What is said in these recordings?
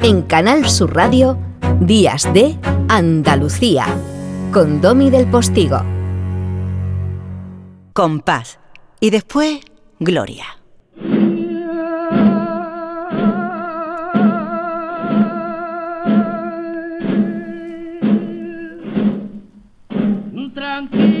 En Canal Sur Radio, Días de Andalucía, con Domi del Postigo. Compás. Y después, Gloria. Tranquilo,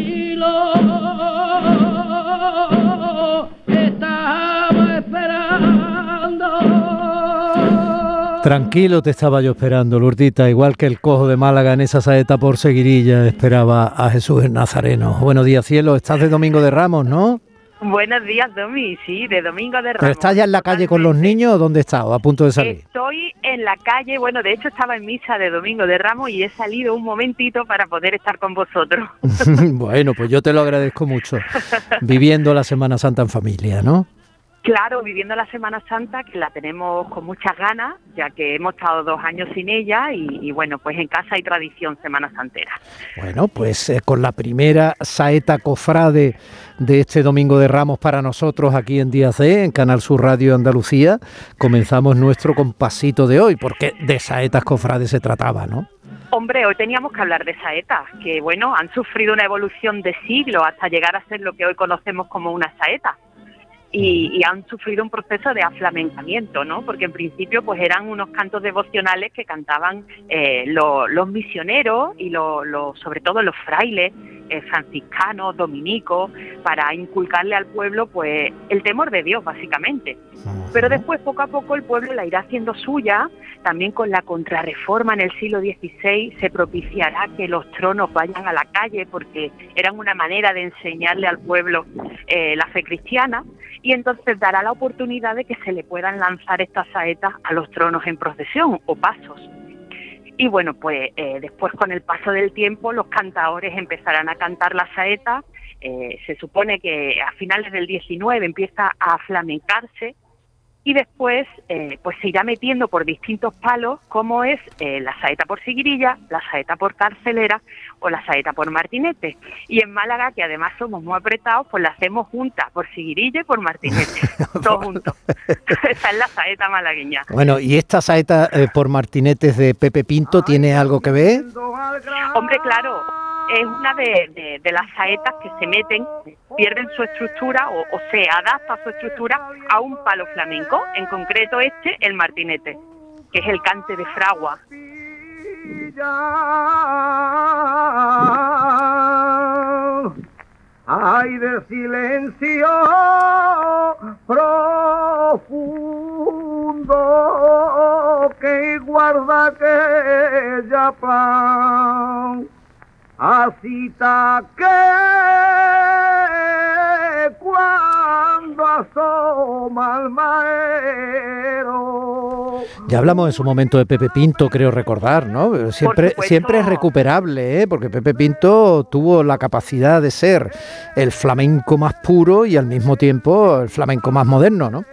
Tranquilo te estaba yo esperando, Lourdita, igual que el cojo de Málaga en esa saeta por seguirilla esperaba a Jesús el Nazareno. Buenos días, cielo, estás de Domingo de Ramos, ¿no? Buenos días, Domi. Sí, de Domingo de Ramos. ¿Pero estás ya en la calle con los niños o dónde estás? ¿O a punto de salir? Estoy en la calle. Bueno, de hecho estaba en misa de Domingo de Ramos y he salido un momentito para poder estar con vosotros. bueno, pues yo te lo agradezco mucho. Viviendo la Semana Santa en familia, ¿no? Claro, viviendo la Semana Santa, que la tenemos con muchas ganas, ya que hemos estado dos años sin ella y, y bueno, pues en casa hay tradición Semana Santera. Bueno, pues eh, con la primera saeta cofrade de este Domingo de Ramos para nosotros aquí en Día C, en Canal Sur Radio Andalucía, comenzamos nuestro compasito de hoy, porque de saetas cofrades se trataba, ¿no? Hombre, hoy teníamos que hablar de saetas, que bueno, han sufrido una evolución de siglos hasta llegar a ser lo que hoy conocemos como una saeta. Y, y, han sufrido un proceso de aflamencamiento, ¿no? Porque en principio pues eran unos cantos devocionales que cantaban eh, lo, los misioneros y lo, lo, sobre todo los frailes eh, franciscanos, dominicos, para inculcarle al pueblo pues el temor de Dios básicamente. Pero después poco a poco el pueblo la irá haciendo suya, también con la contrarreforma en el siglo XVI se propiciará que los tronos vayan a la calle porque eran una manera de enseñarle al pueblo eh, la fe cristiana y entonces dará la oportunidad de que se le puedan lanzar estas saetas a los tronos en procesión o pasos. Y bueno, pues eh, después con el paso del tiempo los cantadores empezarán a cantar la saeta. Eh, se supone que a finales del 19 empieza a flamencarse y después eh, pues se irá metiendo por distintos palos como es eh, la saeta por Siguirilla, la saeta por Carcelera o la saeta por Martinete. Y en Málaga, que además somos muy apretados, pues la hacemos juntas, por Siguirilla y por Martinete, todos juntos. Esa es la saeta malagueña. Bueno, ¿y esta saeta eh, por Martinetes de Pepe Pinto tiene algo que ver? Hombre, claro, es una de, de, las saetas que se meten, pierden su estructura o, se adapta su estructura a un palo flamenco, en concreto este, el martinete, que es el cante de fragua. Ay de silencio profundo que guarda aquella pan Así está que cuando asoma el maero. Ya hablamos en su momento de Pepe Pinto, creo recordar, ¿no? Siempre, siempre es recuperable, ¿eh? porque Pepe Pinto tuvo la capacidad de ser el flamenco más puro y al mismo tiempo el flamenco más moderno, ¿no?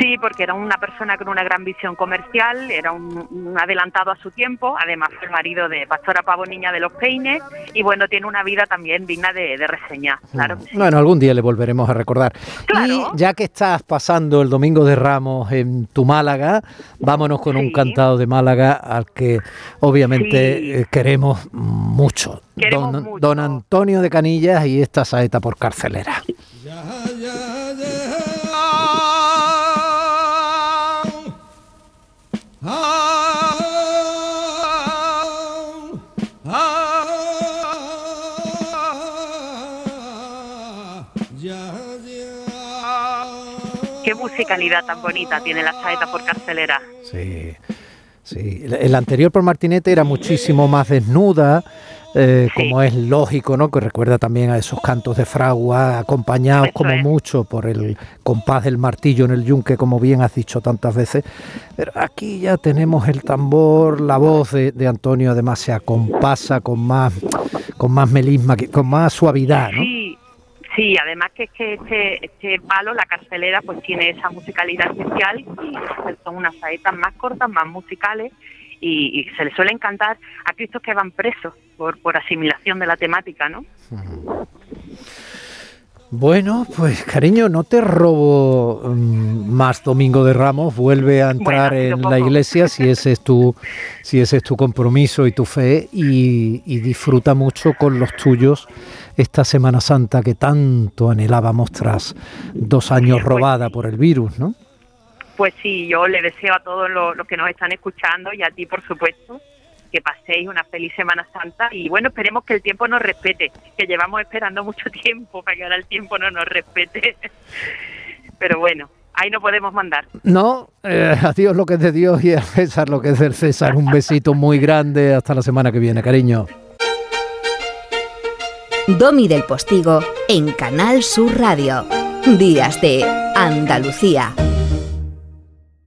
Sí, porque era una persona con una gran visión comercial, era un, un, adelantado a su tiempo, además fue el marido de Pastora Pavo Niña de los Peines y bueno, tiene una vida también digna de, de reseñar, claro. Sí. Bueno, algún día le volveremos a recordar. Claro. Y ya que estás pasando el Domingo de Ramos en tu Málaga, vámonos con sí. un cantado de Málaga al que obviamente sí. eh, queremos mucho. Queremos don, mucho. don Antonio de Canillas y esta saeta por carcelera. Ya, ya, Qué musicalidad tan bonita tiene la saeta por carcelera. Sí, sí. El anterior por Martinete era muchísimo más desnuda. Eh, sí. como es lógico, ¿no? Que recuerda también a esos cantos de fragua, acompañados Eso como es. mucho por el compás del martillo en el yunque, como bien has dicho tantas veces. Pero aquí ya tenemos el tambor, la voz de, de Antonio además se acompasa con más, con más melisma, con más suavidad, ¿no? Sí. Además que es que este, este palo, la carcelera, pues tiene esa musicalidad especial y son unas saetas más cortas, más musicales y, se le suelen cantar a cristos que van presos por, por asimilación de la temática, ¿no? Bueno, pues cariño, no te robo mm, más Domingo de Ramos, vuelve a entrar Bueno, en la iglesia si ese es tu, si ese es tu compromiso y tu fe y, y disfruta mucho con los tuyos esta Semana Santa que tanto anhelábamos tras dos años Pues robada sí. por el virus, ¿no? Pues sí, yo le deseo a todos los, los que nos están escuchando y a ti, por supuesto, que paséis una feliz Semana Santa y bueno, esperemos que el tiempo nos respete, que llevamos esperando mucho tiempo para que ahora el tiempo no nos respete. Pero bueno, ahí no podemos mandar. No, eh, a Dios lo que es de Dios y a César lo que es del César. Un besito muy grande, hasta la semana que viene, cariño. Domi del Postigo en Canal Sur Radio. Días de Andalucía.